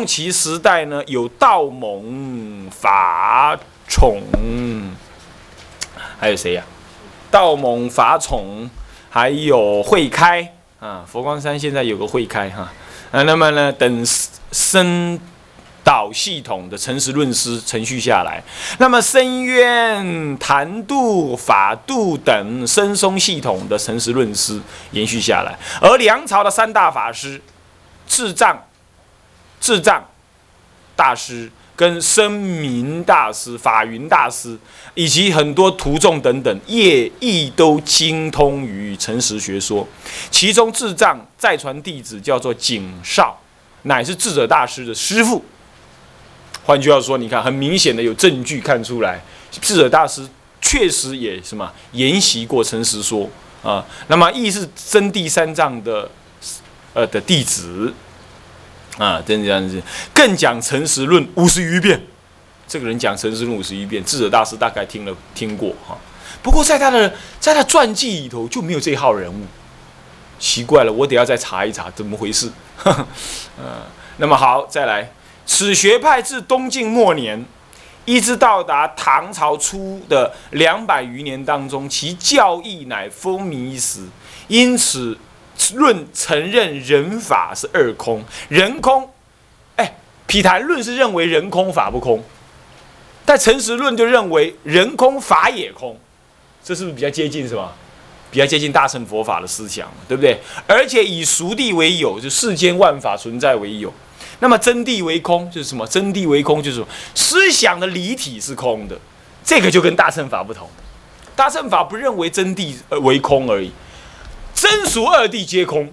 宋齐时代呢，有道盟、法宠，还有谁呀？道盟、法宠，还有慧开啊。佛光山现在有个慧开哈啊。那么呢，等僧导系统的诚实论师程序下来，那么深渊、谈度、法度等深松系统的诚实论师延续下来，而梁朝的三大法师智藏。智藏大师跟声明大师、法云大师以及很多徒众等等，业亦都精通于诚实学说。其中智藏再传弟子叫做景少，乃是智者大师的师父。换句话说，你看很明显的有证据看出来，智者大师确实也什么研习过诚实说啊。那么亦是真谛三藏的呃的弟子。啊，真这样子，更讲诚实论五十余遍。这个人讲诚实论五十余遍，智者大师大概听了听过哈。不过在他的在他传记里头就没有这号人物，奇怪了，我得要再查一查怎么回事。嗯，那么好，再来，此学派自东晋末年一直到达唐朝初的两百余年当中，其教义乃风靡一时，因此。论承认人法是二空，人空，哎，毗昙论是认为人空法不空，但诚实论就认为人空法也空，这是不是比较接近什么？比较接近大乘佛法的思想，对不对？而且以熟地为有，就世间万法存在为有，那么真谛为空，就是什么？真谛为空就是思想的离体是空的，这个就跟大乘法不同，大乘法不认为真谛为空而已。真俗二谛皆空，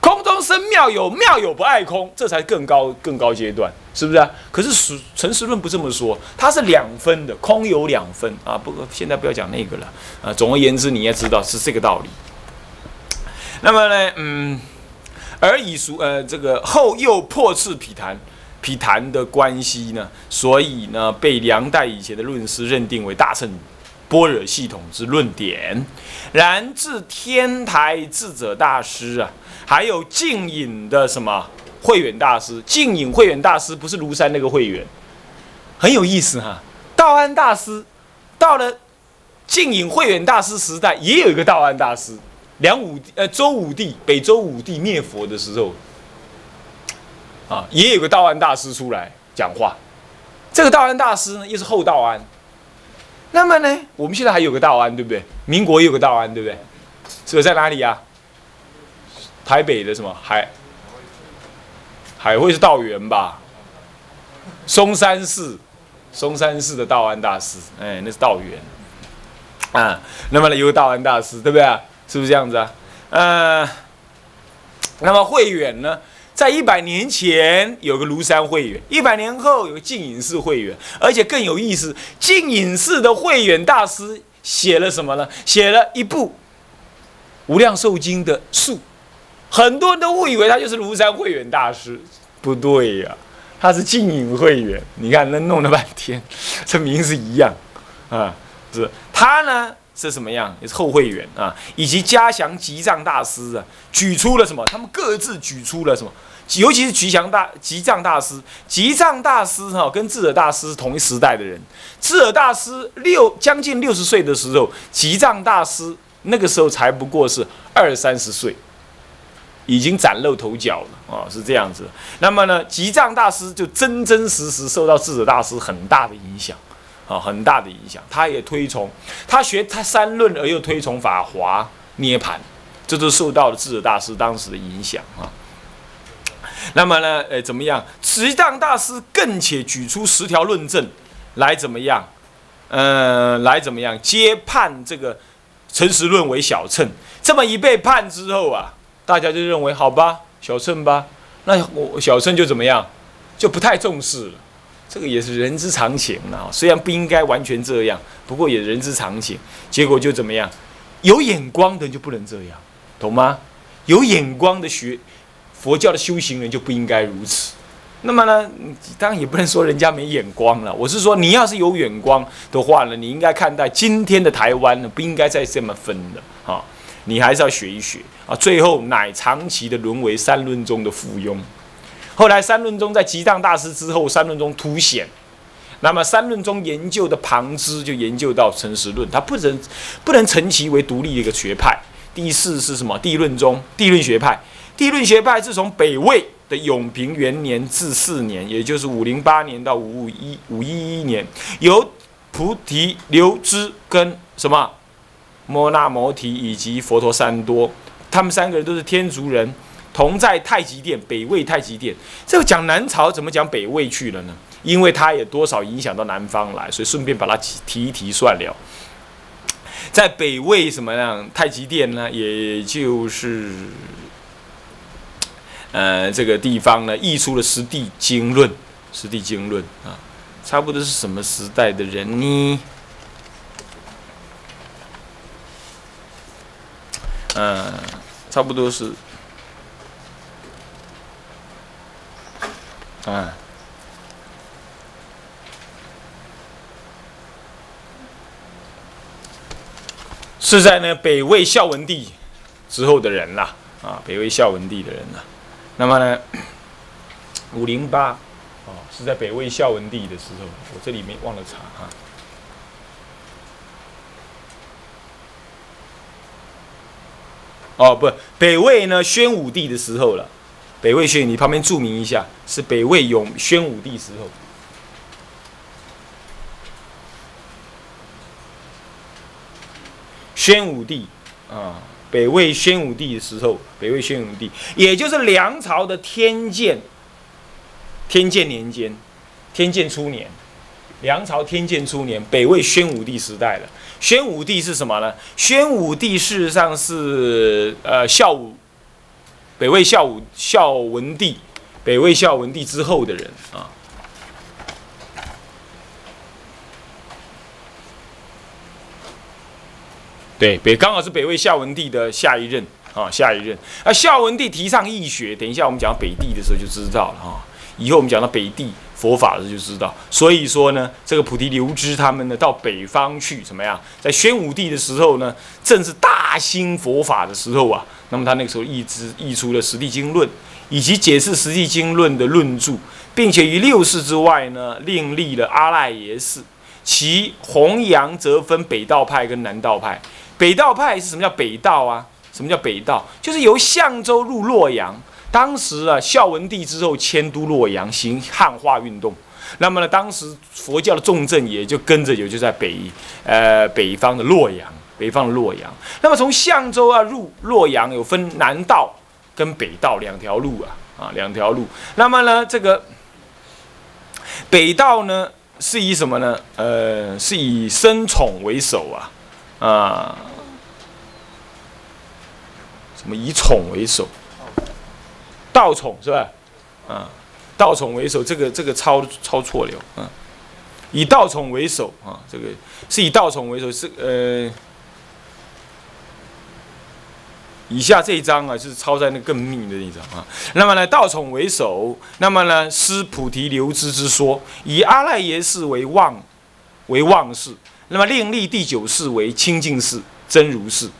空中生妙有，妙有不爱空，这才更高更高阶段，是不是啊？可是实诚实论不这么说，它是两分的，空有两分啊。不过现在不要讲那个了啊。总而言之，你也知道是这个道理。那么呢，嗯，而以俗呃这个后又破斥毗昙，毗昙的关系呢，所以呢被梁代以前的论师认定为大乘。般若系统之论点，然至天台智者大师啊，还有净隐的什么慧远大师，净隐慧远大师不是庐山那个慧远，很有意思哈。道安大师到了净隐慧远大师时代，也有一个道安大师，梁武呃周武帝北周武帝灭佛的时候，啊，也有个道安大师出来讲话。这个道安大师呢，又是后道安。那么呢，我们现在还有个道安，对不对？民国也有个道安，对不对？是在哪里呀？台北的什么海海会是道元吧？松山寺，松山寺的道安大师，哎，那是道元啊。那么呢，有个道安大师，对不对？是不是这样子啊？嗯。那么慧远呢？在一百年前有个庐山会员，一百年后有个净隐寺会员，而且更有意思，净隐寺的慧远大师写了什么呢？写了一部《无量寿经》的述，很多人都误以为他就是庐山慧远大师，不对呀，他是净隐慧远。你看那弄了半天，这名字一样啊，是他呢是什么样？也是后会员啊，以及嘉祥吉藏大师啊，举出了什么？他们各自举出了什么？尤其是吉祥大吉藏大师，吉藏大师哈跟智者大师是同一时代的人。智者大师六将近六十岁的时候，吉藏大师那个时候才不过是二三十岁，已经崭露头角了啊，是这样子。那么呢，吉藏大师就真真实实受到智者大师很大的影响啊，很大的影响。他也推崇他学他三论，而又推崇法华涅盘，这都受到了智者大师当时的影响啊。那么呢，呃，怎么样？慈藏大师更且举出十条论证，来怎么样？嗯，来怎么样？皆判这个诚实论为小乘。这么一被判之后啊，大家就认为好吧，小乘吧。那我小乘就怎么样？就不太重视了。这个也是人之常情啊。虽然不应该完全这样，不过也人之常情。结果就怎么样？有眼光的人就不能这样，懂吗？有眼光的学。佛教的修行人就不应该如此。那么呢，当然也不能说人家没眼光了。我是说，你要是有眼光的话呢，你应该看待今天的台湾呢，不应该再这么分的啊。你还是要学一学啊。最后乃长期的沦为三论中的附庸后来三论宗在吉藏大师之后，三论宗凸显。那么三论中研究的旁支就研究到诚实论，它不能不能成其为独立的一个学派。第四是什么？地论中地论学派，地论学派自从北魏的永平元年至四年，也就是五零八年到五五一五一一年，由菩提流支跟什么摩那摩提以及佛陀三多，他们三个人都是天竺人，同在太极殿，北魏太极殿。这个讲南朝怎么讲北魏去了呢？因为它也多少影响到南方来，所以顺便把它提一提算了。在北魏什么样太极殿呢？也就是呃这个地方呢，译出了《十地经论》。《十地经论》啊，差不多是什么时代的人呢？嗯，差不多是，啊。是在呢北魏孝文帝之后的人啦，啊，北魏孝文帝的人啦。那么呢，五零八哦，是在北魏孝文帝的时候，我这里面忘了查哈。哦，不，北魏呢宣武帝的时候了。北魏宣，你旁边注明一下，是北魏永宣武帝时候。宣武帝啊，北魏宣武帝的时候，北魏宣武帝，也就是梁朝的天监，天监年间，天监初年，梁朝天监初年，北魏宣武帝时代了。宣武帝是什么呢？宣武帝事实上是呃孝武，北魏孝武孝文帝，北魏孝文帝之后的人啊。对，北刚好是北魏孝文帝的下一任啊，下一任。啊，孝文帝提倡义学，等一下我们讲北帝的时候就知道了哈。以后我们讲到北帝佛法的时候就知道。所以说呢，这个菩提流支他们呢到北方去怎么样？在宣武帝的时候呢，正是大兴佛法的时候啊。那么他那个时候译之译出了《十地经论》，以及解释《十地经论》的论著，并且于六世之外呢，另立了阿赖耶识。其弘扬则分北道派跟南道派。北道派是什么叫北道啊？什么叫北道？就是由象州入洛阳。当时啊，孝文帝之后迁都洛阳，行汉化运动。那么呢，当时佛教的重镇也就跟着有就在北，呃，北方的洛阳，北方洛阳。那么从象州啊入洛阳，有分南道跟北道两条路啊，啊，两条路。那么呢，这个北道呢是以什么呢？呃，是以生宠为首啊。啊，什么以宠为首？道宠是吧？啊，道宠为首，这个这个抄抄错了。嗯，以道宠为首啊，这个是以道宠为首，是呃，以下这一章啊，就是抄在那更密的那章啊。那么呢，道宠为首，那么呢，施菩提流支之说，以阿赖耶识为望，为望事。那么另立第九世为清净世真如寺，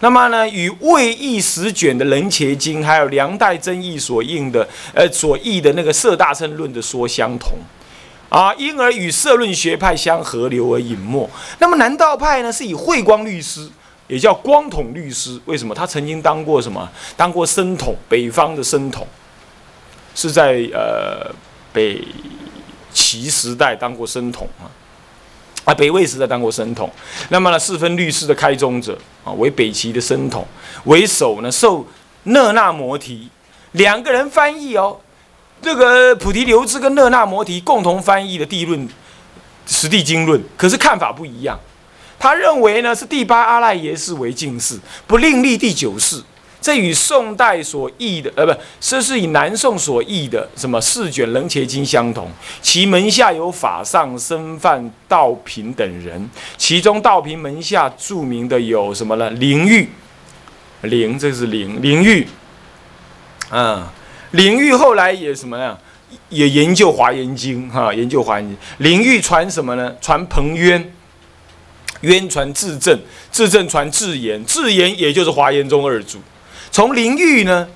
那么呢，与魏译十卷的《楞伽经》还有梁代真译所印的呃所译的那个《色大乘论》的说相同，啊，因而与色论学派相合流而隐没。那么南道派呢，是以慧光律师，也叫光统律师，为什么？他曾经当过什么？当过僧统，北方的僧统，是在呃北齐时代当过僧统啊。啊，北魏时代当过僧统，那么呢，四分律师的开宗者啊，为北齐的僧统为首呢，受讷那摩提两个人翻译哦，这个菩提流支跟讷那摩提共同翻译的《地论》《实地经论》，可是看法不一样，他认为呢是第八阿赖耶识为净世，不另立第九世。这与宋代所译的，呃，不，这是以南宋所译的什么四卷楞伽经相同。其门下有法上僧范道平等人，其中道平门下著名的有什么呢？灵玉，灵，这是灵，灵玉，啊，灵玉后来也什么呀？也研究华严经，哈，研究华严经。灵玉传什么呢？传彭渊，渊传智正，智正传智严，智严也就是华严宗二祖。从灵玉呢，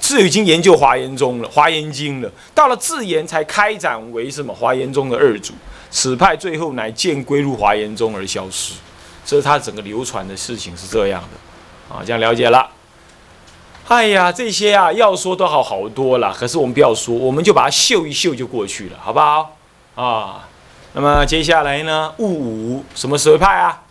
是已经研究华严宗了，华严经了。到了自言才开展为什么华严宗的二祖。此派最后乃渐归入华严宗而消失。这是他整个流传的事情是这样的啊，这样了解了。哎呀，这些啊要说都好好多了，可是我们不要说，我们就把它秀一秀就过去了，好不好？啊，那么接下来呢？戊午什么学派啊？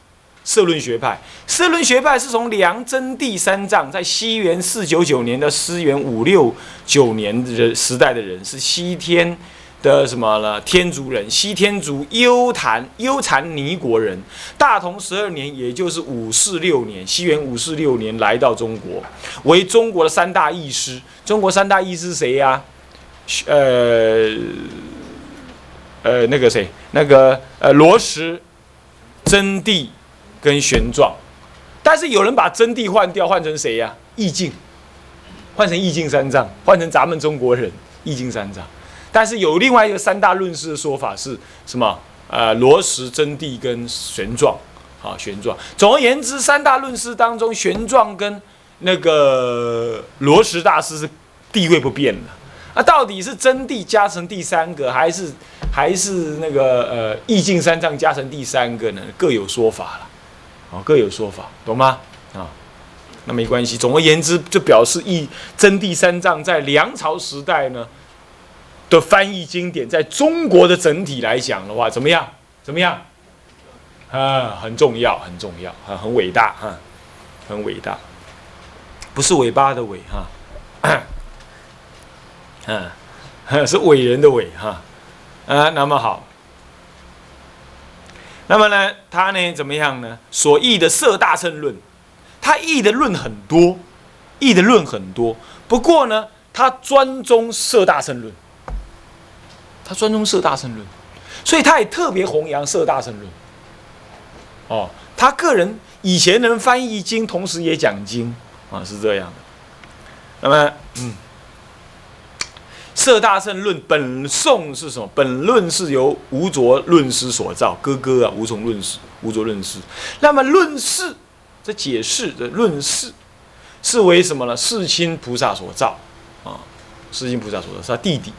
社论学派。社论学派是从梁真谛三藏在西元四九九年到西元五六九年的时代的人，是西天。的什么了？天竺人，西天竺幽檀幽禅尼国人，大同十二年，也就是五四六年，西元五四六年来到中国，为中国的三大义师。中国三大义师谁呀？呃呃，那个谁？那个呃罗什、真谛跟玄奘。但是有人把真谛换掉，换成谁呀？义净，换成义净三藏，换成咱们中国人义净三藏。但是有另外一个三大论师的说法是什么？呃，罗什、真谛跟玄奘，啊，玄奘。总而言之，三大论师当中，玄奘跟那个罗什大师是地位不变的。那到底是真谛加成第三个，还是还是那个呃意境三藏加成第三个呢？各有说法了，啊，各有说法，懂吗？啊，那没关系。总而言之，就表示意真谛三藏在梁朝时代呢。的翻译经典，在中国的整体来讲的话，怎么样？怎么样？啊，很重要，很重要，很很伟大，哈，很伟大，不是尾巴的尾，哈，嗯，是伟人的伟，哈，啊，那么好，那么呢，他呢怎么样呢？所译的《色大乘论》，他译的论很多，译的论很多，不过呢，他专宗《色大乘论》。他专宗色大乘论，所以他也特别弘扬色大乘论。哦，他个人以前能翻译经，同时也讲经啊，是这样的。那么，嗯，色大乘论本颂是什么？本论是由无着论师所造，哥哥啊，无从论师，无着论师。那么论释，这解释的论释是为什么呢？世亲菩萨所造啊，世亲菩萨所造是他弟弟。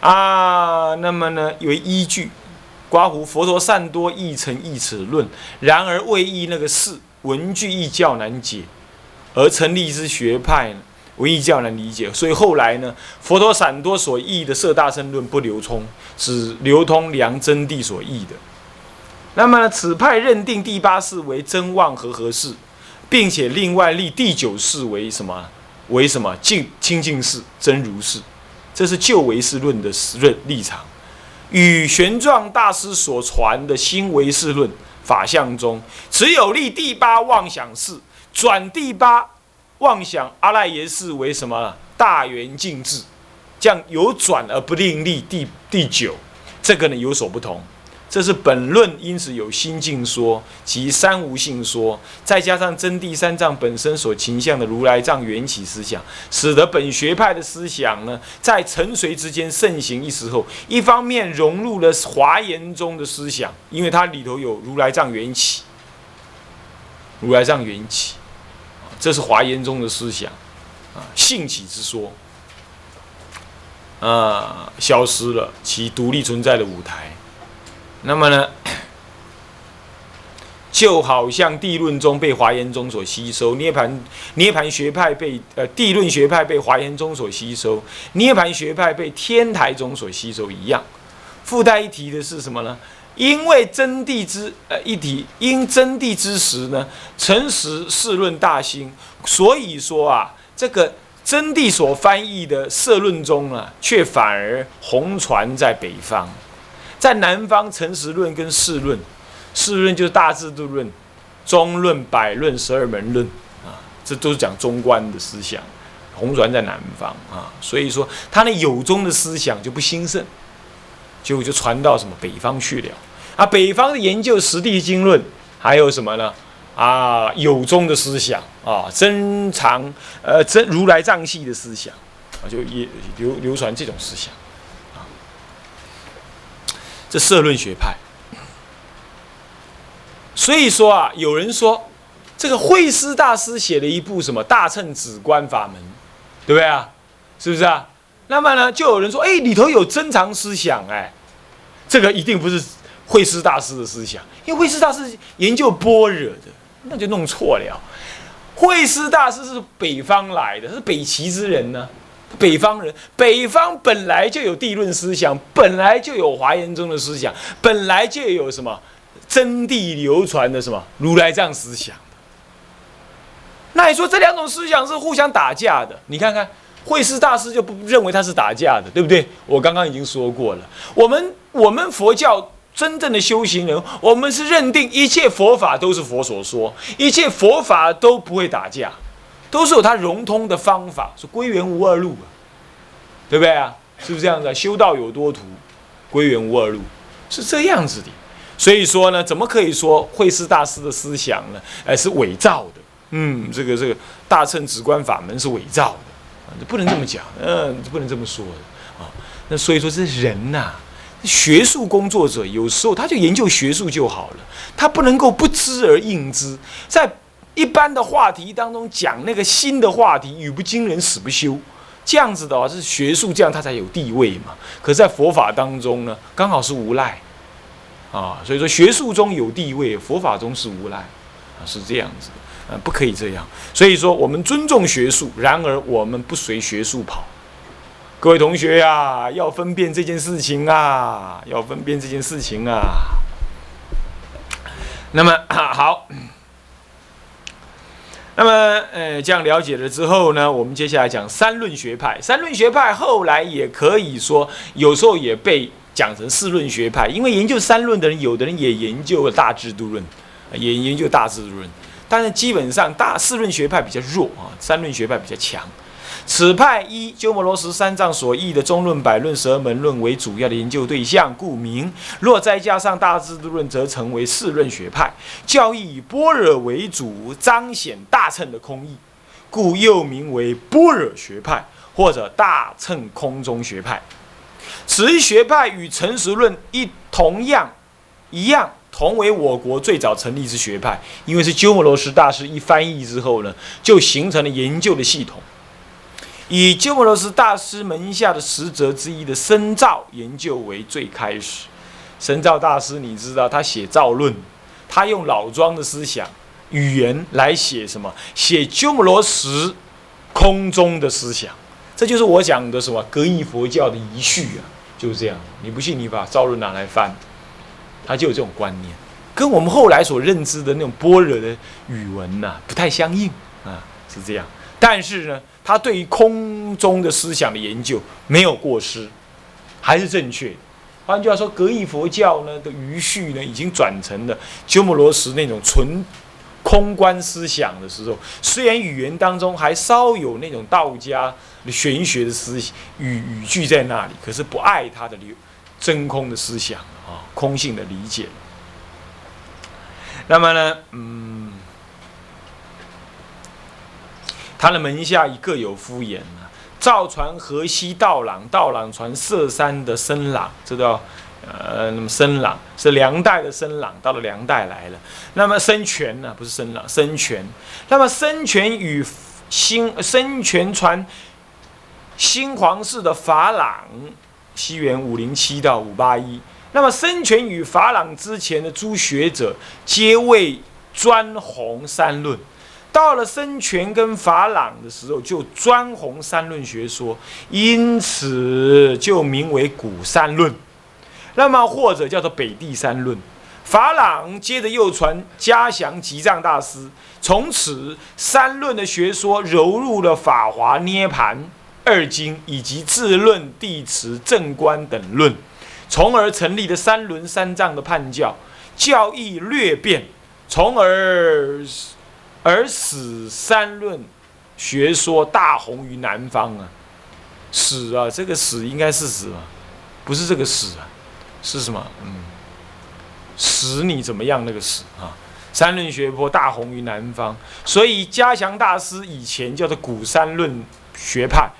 啊，那么呢？为依据，刮胡佛陀善多译成译此论，然而未译那个释文句亦较难解，而成立之学派呢，文亦较难理解。所以后来呢，佛陀善多所译的色大乘论不流通，只流通梁真谛所译的。那么此派认定第八世为真妄和合世，并且另外立第九世为什么？为什么净清净世真如世？这是旧唯识论的论立场，与玄奘大师所传的新唯识论法相中，只有立第八妄想世，转第八妄想阿赖耶识为什么大圆净智，这样有转而不另立第第九，这个呢有所不同。这是本论，因此有心境说及三无性说，再加上真谛三藏本身所倾向的如来藏缘起思想，使得本学派的思想呢，在沉睡之间盛行一时候，一方面融入了华严中的思想，因为它里头有如来藏缘起，如来藏缘起，这是华严中的思想，啊，兴起之说，啊，消失了其独立存在的舞台。那么呢，就好像地论中被华严中所吸收，涅盘涅盘学派被呃地论学派被华严中所吸收，涅盘学派被天台中所吸收一样。附带一提的是什么呢？因为真谛之呃一体，因真谛之时呢，诚实世论大兴，所以说啊，这个真谛所翻译的社论中啊，却反而红传在北方。在南方，诚实论跟世论，世论就是大制度论、中论、百论、十二门论啊，这都是讲中观的思想。红传在南方啊，所以说他那有宗的思想就不兴盛，就就传到什么北方去了。啊，北方的研究实地经论，还有什么呢？啊，有宗的思想啊，真藏呃真如来藏系的思想啊，就也流流传这种思想啊。这社论学派，所以说啊，有人说，这个慧思大师写了一部什么《大乘止观法门》，对不对啊？是不是啊？那么呢，就有人说，哎，里头有珍藏思想，哎，这个一定不是慧师大师的思想，因为慧师大师研究般若的，那就弄错了。慧师大师是北方来的，是北齐之人呢，北方人，北方本来就有地论思想，本来就有华严宗的思想，本来就有什么真谛流传的什么如来藏思想。那你说这两种思想是互相打架的？你看看慧师大师就不认为他是打架的，对不对？我刚刚已经说过了，我们我们佛教。真正的修行人，我们是认定一切佛法都是佛所说，一切佛法都不会打架，都是有它融通的方法，是归元无二路啊，对不对啊？是不是这样子？修道有多途，归元无二路，是这样子的。所以说呢，怎么可以说慧师大师的思想呢？哎，是伪造的。嗯，这个这个大乘直观法门是伪造的，不能这么讲，嗯，不能这么说的啊。那所以说，这人呐。学术工作者有时候他就研究学术就好了，他不能够不知而应之。在一般的话题当中讲那个新的话题，语不惊人死不休，这样子的话是学术，这样他才有地位嘛。可是在佛法当中呢，刚好是无赖啊，所以说学术中有地位，佛法中是无赖啊，是这样子啊，不可以这样。所以说我们尊重学术，然而我们不随学术跑。各位同学呀，要分辨这件事情啊，要分辨这件事情啊。那么 好，那么呃，这样了解了之后呢，我们接下来讲三论学派。三论学派后来也可以说，有时候也被讲成四论学派，因为研究三论的人，有的人也研究了大制度论，也研究大制度论，但是基本上大四论学派比较弱啊，三论学派比较强。此派依鸠摩罗什三藏所译的中论、百论、十二门论为主要的研究对象，故名。若再加上大智度论，则成为四论学派。教义以般若为主，彰显大乘的空义，故又名为般若学派或者大乘空中学派。此一学派与成实论一同样一样，同为我国最早成立之学派。因为是鸠摩罗什大师一翻译之后呢，就形成了研究的系统。以鸠摩罗什大师门下的十哲之一的深造研究为最开始。深造大师，你知道他写造论，他用老庄的思想语言来写什么？写鸠摩罗什空中的思想。这就是我讲的什么格义佛教的遗绪啊，就是这样。你不信，你把造论拿来翻，他就有这种观念，跟我们后来所认知的那种般若的语文呐不太相应啊，是这样。但是呢？他对于空中的思想的研究没有过失，还是正确。换句话说，格义佛教呢的余绪呢，已经转成了鸠摩罗什那种纯空观思想的时候，虽然语言当中还稍有那种道家玄学的思想语语句在那里，可是不爱他的流真空的思想啊，空性的理解。那么呢，嗯。他的门下已各有敷衍啊，赵传河西道朗，道朗传色山的僧朗，这叫呃，那么僧朗是梁代的僧朗，到了梁代来了。那么僧权呢，不是僧朗，僧权。那么僧权与新僧权传新皇室的法朗，西元五零七到五八一。那么僧权与法朗之前的诸学者，皆为专弘三论。到了僧权跟法朗的时候，就专弘三论学说，因此就名为古三论。那么或者叫做北地三论。法朗接着又传嘉祥吉藏大师，从此三论的学说融入了法华、涅盘二经以及智论、地持、正观等论，从而成立了三轮三藏的判教，教义略变，从而。而使三论学说大红于南方啊，使啊，这个使应该是什么？不是这个使啊，是什么？嗯，使你怎么样？那个使啊，三论学波大红于南方，所以嘉祥大师以前叫做古三论学派，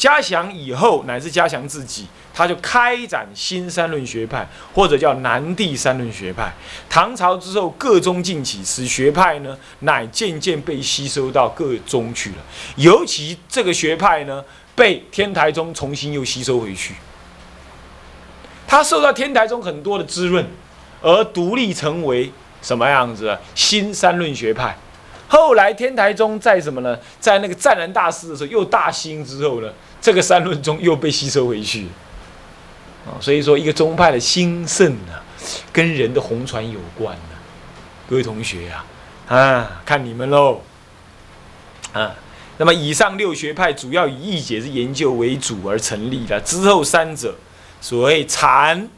嘉祥以后乃至嘉祥自己，他就开展新三论学派，或者叫南地三论学派。唐朝之后，各宗尽起，此学派呢，乃渐渐被吸收到各宗去了。尤其这个学派呢，被天台宗重新又吸收回去。他受到天台宗很多的滋润，而独立成为什么样子？新三论学派。后来天台宗在什么呢？在那个湛然大师的时候又大兴之后呢，这个三论宗又被吸收回去。啊，所以说一个宗派的兴盛啊，跟人的红传有关呢。各位同学呀，啊，看你们喽。啊，那么以上六学派主要以义解之研究为主而成立的，之后三者，所谓禅、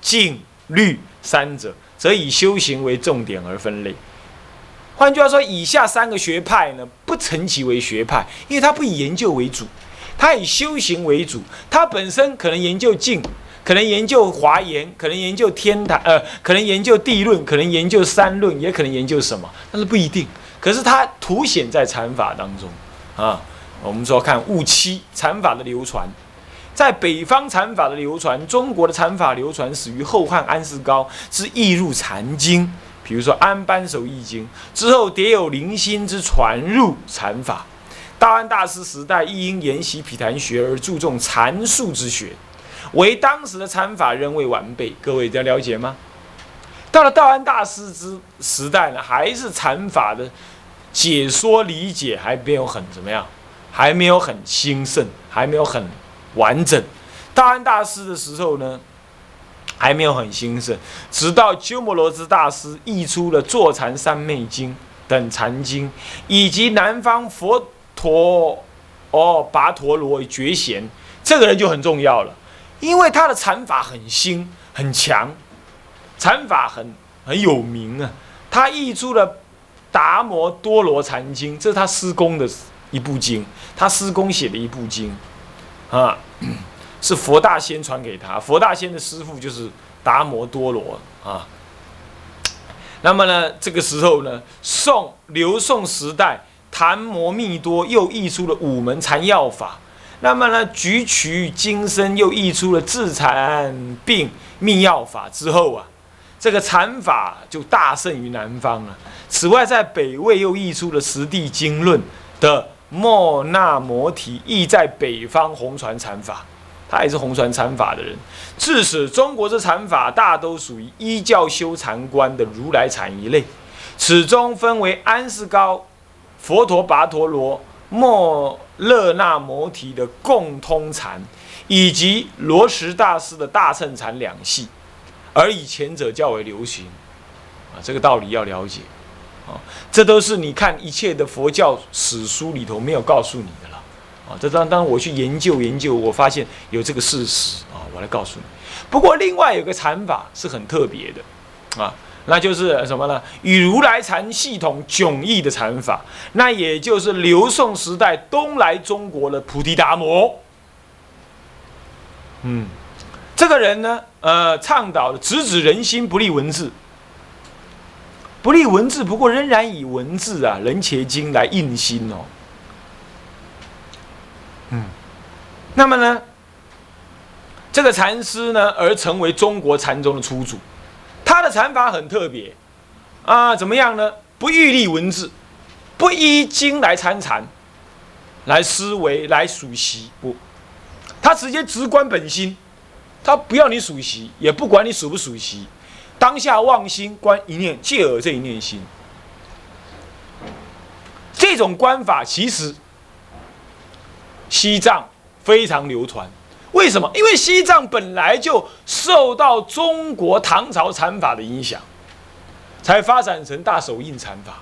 净、律三者，则以修行为重点而分类。换句话说，以下三个学派呢，不称其为学派，因为它不以研究为主，它以修行为主。它本身可能研究静，可能研究华严，可能研究天台，呃，可能研究地论，可能研究三论，也可能研究什么，但是不一定。可是它凸显在禅法当中啊。我们说看戊七禅法的流传，在北方禅法的流传，中国的禅法流传始于后汉安世高之译入禅经。比如说《安般守易经》之后，迭有零星之传入禅法。道安大师时代亦因研习毗昙学而注重禅术之学，为当时的禅法仍未完备。各位要了解吗？到了道安大师之时代呢，还是禅法的解说理解还没有很怎么样，还没有很兴盛，还没有很完整。道安大师的时候呢？还没有很兴盛，直到鸠摩罗什大师译出了《坐禅三昧经》等禅经，以及南方佛陀哦跋陀罗觉贤，这个人就很重要了，因为他的禅法很新很强，禅法很很有名啊。他译出了《达摩多罗禅经》，这是他师公的一部经，他师公写的一部经啊。是佛大仙传给他，佛大仙的师傅就是达摩多罗啊。那么呢，这个时候呢，宋刘宋时代，昙摩密多又译出了五门禅药法。那么呢，举取金身又译出了治禅病密药法之后啊，这个禅法就大胜于南方了。此外，在北魏又译出了十地经论的莫那摩提，亦在北方红传禅法。他也是红传禅法的人，致使中国之禅法大都属于依教修禅观的如来禅一类。始终分为安世高、佛陀跋陀罗、莫勒那摩提的共通禅，以及罗什大师的大乘禅两系，而以前者较为流行。啊，这个道理要了解。啊，这都是你看一切的佛教史书里头没有告诉你的了啊。这当当我去研究研究，我发现有这个事实啊，我来告诉你。不过另外有个禅法是很特别的啊，那就是什么呢？与如来禅系统迥异的禅法，那也就是刘宋时代东来中国的菩提达摩。嗯，这个人呢，呃，倡导的直指人心，不立文字，不立文字，不过仍然以文字啊，人切经来印心哦。嗯，那么呢，这个禅师呢，而成为中国禅宗的初祖，他的禅法很特别啊，怎么样呢？不欲立文字，不依经来参禅，来思维，来数习，不，他直接直观本心，他不要你数习，也不管你数不数习，当下妄心观一念，借耳这一念心，这种观法其实。西藏非常流传，为什么？因为西藏本来就受到中国唐朝禅法的影响，才发展成大手印禅法，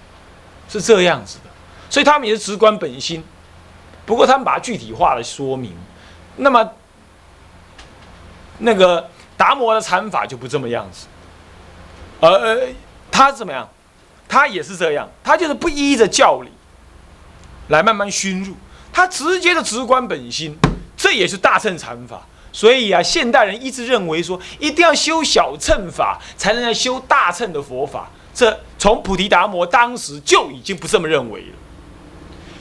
是这样子的。所以他们也是直观本心，不过他们把它具体化的说明。那么，那个达摩的禅法就不这么样子，而他怎么样？他也是这样，他就是不依着教理来慢慢熏入。他直接的直观本心，这也是大乘禅法。所以啊，现代人一直认为说，一定要修小乘法，才能来修大乘的佛法。这从菩提达摩当时就已经不这么认为了。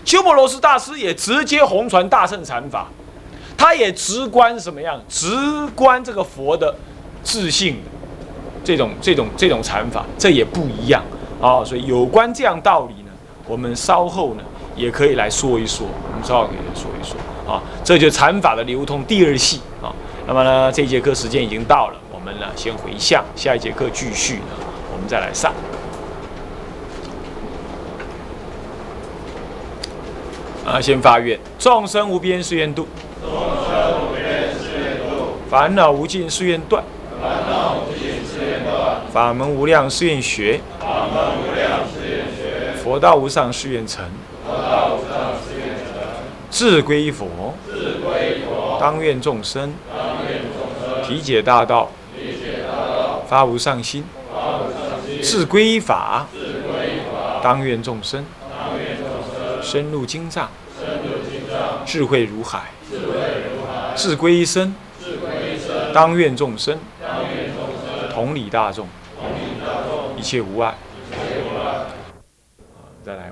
鸠摩罗什大师也直接红传大乘禅法，他也直观什么样？直观这个佛的自信，这种这种这种禅法，这也不一样啊。所以有关这样道理呢，我们稍后呢也可以来说一说，我们稍后可以来说一说啊。这就禅法的流通第二系。啊。那么呢，这节课时间已经到了，我们呢先回向，下一节课继续呢，我们再来上。啊，先发愿，众生无边誓愿度，众生无边誓愿度，烦恼无尽誓愿断，烦恼无尽誓愿断，法门无量誓愿学，法门无量誓愿学，佛道无上誓愿成，志归佛，志归佛，当愿众生，当愿众生，体解大道，发无上心，发无上心，志归法，志归法，当愿众生。深入经藏，智慧如海，智归一生，当愿众生，同理大众，一切无碍。再来，